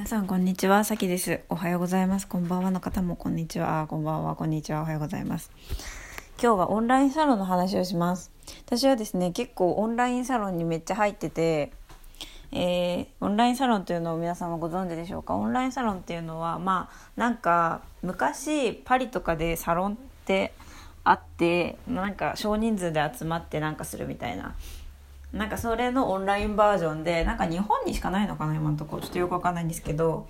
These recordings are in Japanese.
皆さんこんにちは、さきです。おはようございます。こんばんはの方もこんにちは。こんばんは、こんにちは。おはようございます。今日はオンラインサロンの話をします。私はですね、結構オンラインサロンにめっちゃ入ってて、えー、オンラインサロンというのを皆さんはご存知でしょうか？オンラインサロンっていうのはまあなんか昔パリとかでサロンってあってなんか少人数で集まってなんかするみたいななんかそれのオンラインバージョンでなんか日本にしかないのかな今のところ。ちょっとよくわかんないんですけど、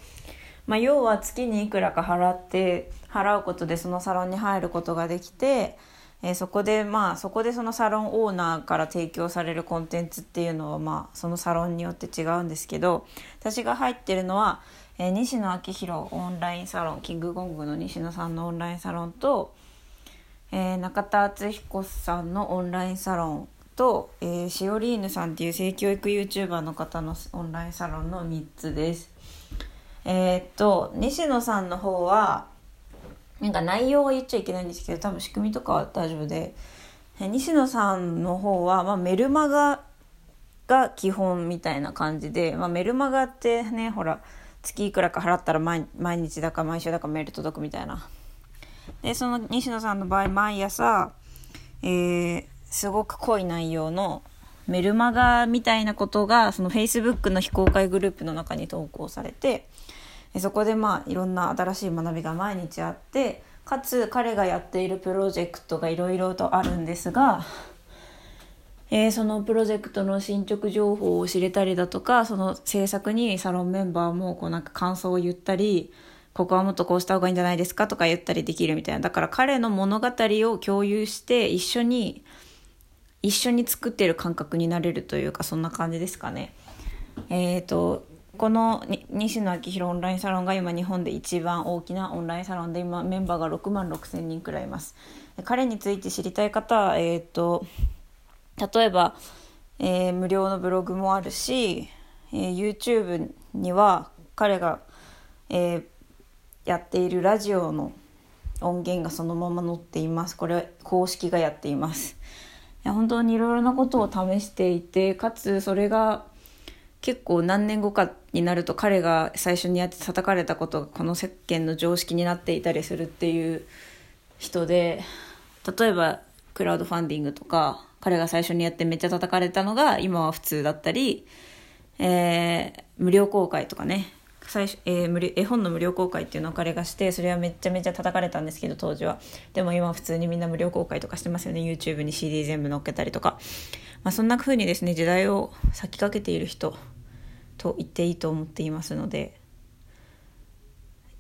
まあ、要は月にいくらか払って払うことでそのサロンに入ることができて、えー、そこでまあそこでそのサロンオーナーから提供されるコンテンツっていうのはまあそのサロンによって違うんですけど私が入ってるのは、えー、西野昭弘オンラインサロンキングコングの西野さんのオンラインサロンと、えー、中田敦彦さんのオンラインサロンと、えー、シオリーヌさんっていう性教育 YouTuber の方のオンラインサロンの3つです。えー、っと、西野さんの方は、なんか内容は言っちゃいけないんですけど、多分仕組みとかは大丈夫で、え、西野さんの方は、まあ、メルマガが基本みたいな感じで、まあ、メルマガってね、ほら、月いくらか払ったら毎毎日だか毎週だかメール届くみたいな。で、その西野さんの場合、毎朝、えー、すごく濃い内容のメルマガみたいなことがその Facebook の非公開グループの中に投稿されてそこでまあいろんな新しい学びが毎日あってかつ彼がやっているプロジェクトがいろいろとあるんですが、えー、そのプロジェクトの進捗情報を知れたりだとかその制作にサロンメンバーもこうなんか感想を言ったりここはもっとこうした方がいいんじゃないですかとか言ったりできるみたいな。だから彼の物語を共有して一緒に一緒に作ってる感覚になれるというかそんな感じですかね。え、ー、とこの西野昭弘オンラインサロンが今日本で一番大きなオンラインサロンで今メンバーが6万6千人くらいいます。彼について知りたい方は、え、ー、と例えば、えー、無料のブログもあるし、えー、YouTube には彼が、えー、やっているラジオの音源がそのまま載っています。これは公式がやっています。や本当にいろいろなことを試していてかつそれが結構何年後かになると彼が最初にやって叩かれたことがこの世間の常識になっていたりするっていう人で例えばクラウドファンディングとか彼が最初にやってめっちゃ叩かれたのが今は普通だったり、えー、無料公開とかね最初、えー、無絵本の無料公開っていうのを彼がしてそれはめちゃめちゃ叩かれたんですけど当時は。でも今は普通にみんな無料公開とかしてますよね。YouTube に CD 全部載っけたりとか、まあ、そんな風にですね時代を先駆けている人と言っていいと思っていますので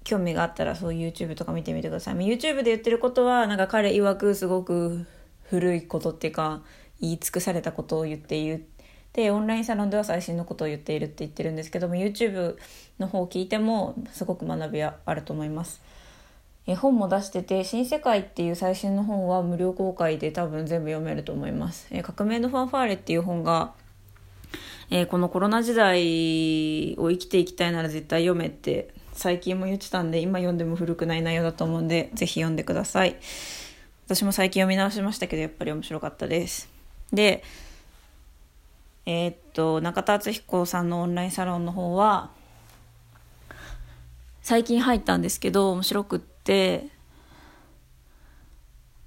興味があったらそう YouTube とか見てみてください。YouTube で言ってることはなんか彼曰くすごく古いことっていうか言い尽くされたことを言っているでオンラインサロンでは最新のことを言っているって言ってるんですけども YouTube の方を聞いてもすごく学びはあると思います。絵本も出してて「新世界」っていう最新の本は無料公開で多分全部読めると思います。え革命のファンファーレっていう本が、えー、このコロナ時代を生きていきたいなら絶対読めって最近も言ってたんで今読んでも古くない内容だと思うんでぜひ読んでください。私も最近読み直しましたけどやっぱり面白かったです。でえー、っと中田敦彦さんのオンラインサロンの方は最近入ったんですけど面白くって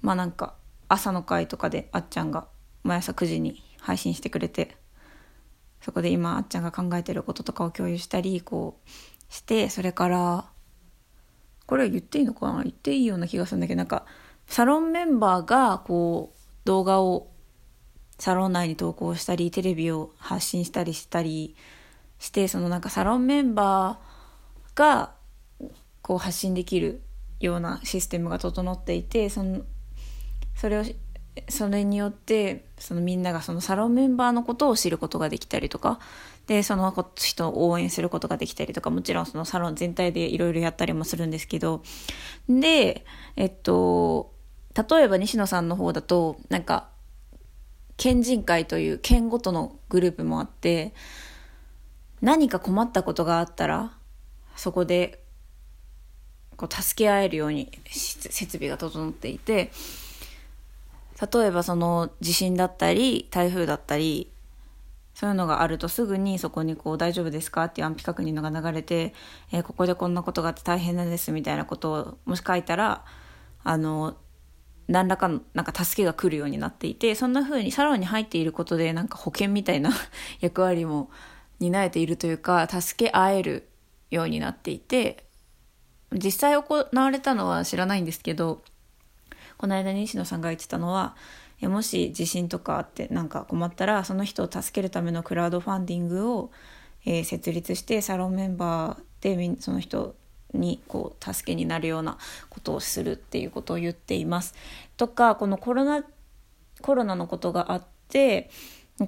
まあなんか朝の会とかであっちゃんが毎朝9時に配信してくれてそこで今あっちゃんが考えてることとかを共有したりこうしてそれからこれは言っていいのかな？言っていいような気がするんだけどなんかサロンメンバーがこう動画をサロン内に投稿したりテレビを発信したりしたりしてそのなんかサロンメンバーがこう発信できるようなシステムが整っていてそのそれをそれによってそのみんながそのサロンメンバーのことを知ることができたりとかでその人を応援することができたりとかもちろんそのサロン全体でいろいろやったりもするんですけどでえっと例えば西野さんの方だとなんか県人会という県ごとのグループもあって何か困ったことがあったらそこでこう助け合えるように設備が整っていて例えばその地震だったり台風だったりそういうのがあるとすぐにそこにこう大丈夫ですかっていう安否確認のが流れて、えー、ここでこんなことがあって大変なんですみたいなことをもし書いたらあの何らかのなんか助けが来るようになっていてそんな風にサロンに入っていることでなんか保険みたいな 役割も担えているというか助け合えるようになっていて実際行われたのは知らないんですけどこの間西野さんが言ってたのはもし地震とかあってなんか困ったらその人を助けるためのクラウドファンディングを、え、設立してサロンメンバーでその人にこう助けになるようなことをするっていうことを言っています。とかこのコロナコロナのことがあって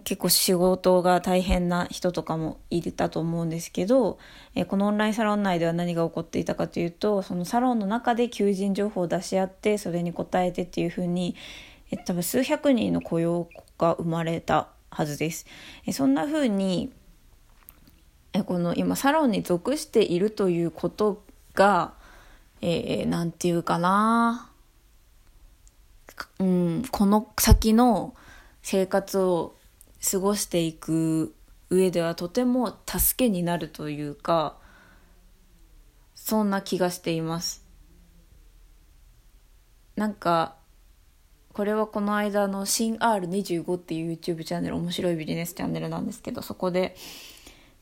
結構仕事が大変な人とかもいたと思うんですけど、えこのオンラインサロン内では何が起こっていたかというとそのサロンの中で求人情報を出し合ってそれに応えてっていうふうにえ多分数百人の雇用が生まれたはずです。えそんな風にえこの今サロンに属しているということがえー、なんていうかな。うん、この先の生活を過ごしていく上ではとても助けになるというかそんな気がしています。なんかこれはこの間の新 R25 っていう YouTube チャンネル面白いビジネスチャンネルなんですけどそこで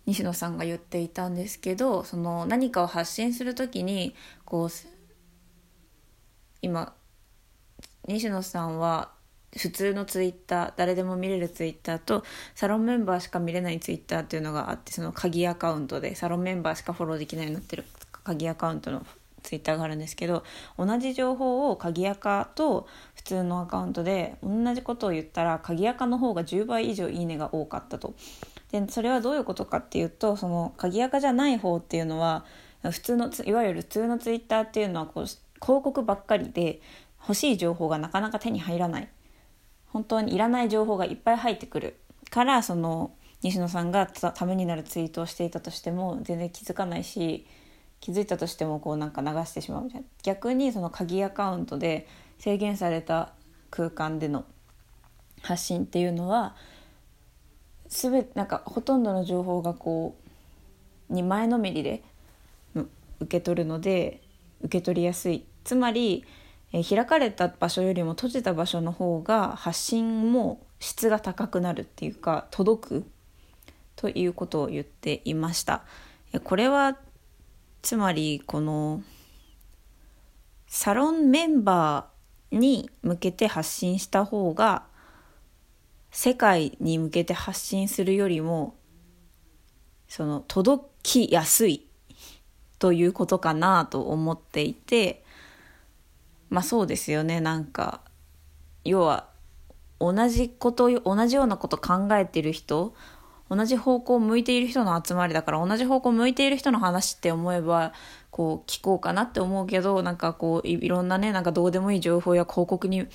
西野さんが言っていたんですけどその何かを発信する時にこう今西野さんは普通のツイッター誰でも見れるツイッターとサロンメンバーしか見れないツイッターっていうのがあってその鍵アカウントでサロンメンバーしかフォローできないようになってる鍵アカウントのツイッターがあるんですけど同じ情報を鍵アカと普通のアカウントで同じことを言ったら鍵アカの方が10倍以上いいねが多かったと。でそれはどういうことかっていうとその鍵アカじゃない方っていうのは普通のいわゆる普通のツイッターっていうのはこう広告ばっかりで欲しい情報がなかなか手に入らない。本当にいらない情報がいっぱい入ってくる。からその西野さんがためになるツイートをしていたとしても全然気づかないし気づいたとしてもこうなんか流してしまうみたいな。逆にその鍵アカウントで制限された空間での発信っていうのは全てなんかほとんどの情報がこうに前のめりで受け取るので受け取りやすいつまり、え開かれた場所よりも閉じた場所の方が発信も質が高くなるっていうか届くということを言っていました。これはつまりこのサロンメンバーに向けて発信した方が世界に向けて発信するよりもその届きやすいということかなと思っていてまあそうですよね。なんか要は同じこと同じようなこと考えてる人同じ方向を向いている人の集まりだから同じ方向を向いている人の話って思えばこう聞こうかなって思うけどなんかこういろんなねなんかどうでもいい情報や広告に、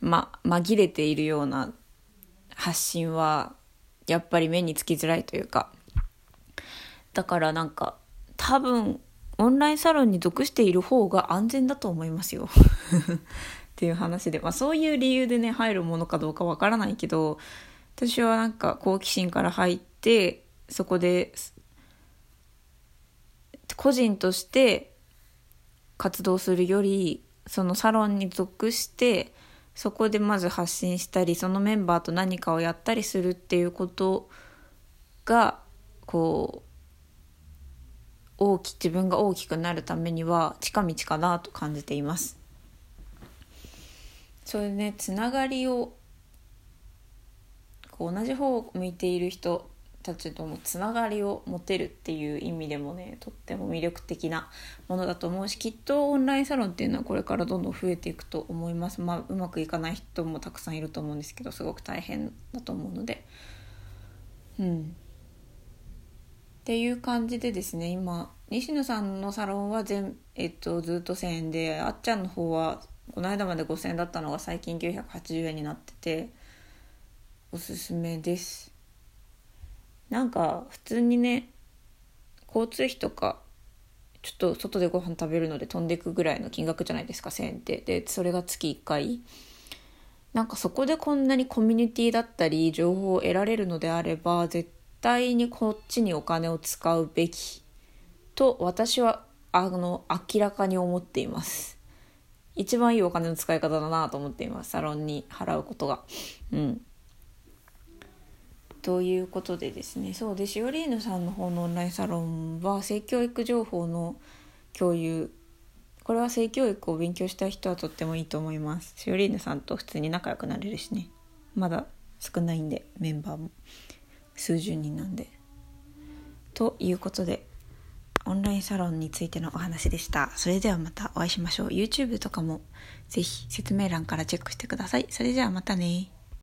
ま、紛れているような発信はやっぱり目につきづらいというか。だからなんか多分オンラインサロンに属している方が安全だと思いますよ。っていう話で、まあ、そういう理由でね入るものかどうかわからないけど私はなんか好奇心から入ってそこで個人として活動するよりそのサロンに属してそこでまず発信したりそのメンバーと何かをやったりするっていうことがこう大き自分が大きくなるためには近道かなと感じています。それでねつながりをこう同じ方を向いている人たちともつながりを持てるっていう意味でもねとっても魅力的なものだと思うしきっとオンラインサロンっていうのはこれからどんどん増えていくと思います。まあうまくいかない人もたくさんいると思うんですけどすごく大変だと思うので。うん。っていう感じでですね今西野さんのサロンは全、えっと、ずっと1000円であっちゃんの方はこの間まで5000円だったのが最近980円になってておすすめです。なんか普通にね交通費とかちょっと外でご飯食べるので飛んでいくぐらいの金額じゃないですか1000円って。でそれが月1回。なんかそこでこんなにコミュニティだったり情報を得られるのであれば絶対にこっちにお金を使うべきと私はあの明らかに思っています。一番いいお金の使い方だなと思っていますサロンに払うことが。うん。ということでですねそうでしおりーぬさんの方のオンラインサロンは性教育情報の共有。これは性教育を勉強したい人はとってもいいと思います。しおりーぬさんと普通に仲良くなれるしね。まだ少ないんでメンバーも。数十人なんで。ということでオンラインサロンについてのお話でした。それではまたお会いしましょう。YouTube とかもぜひ説明欄からチェックしてください。それではまたね。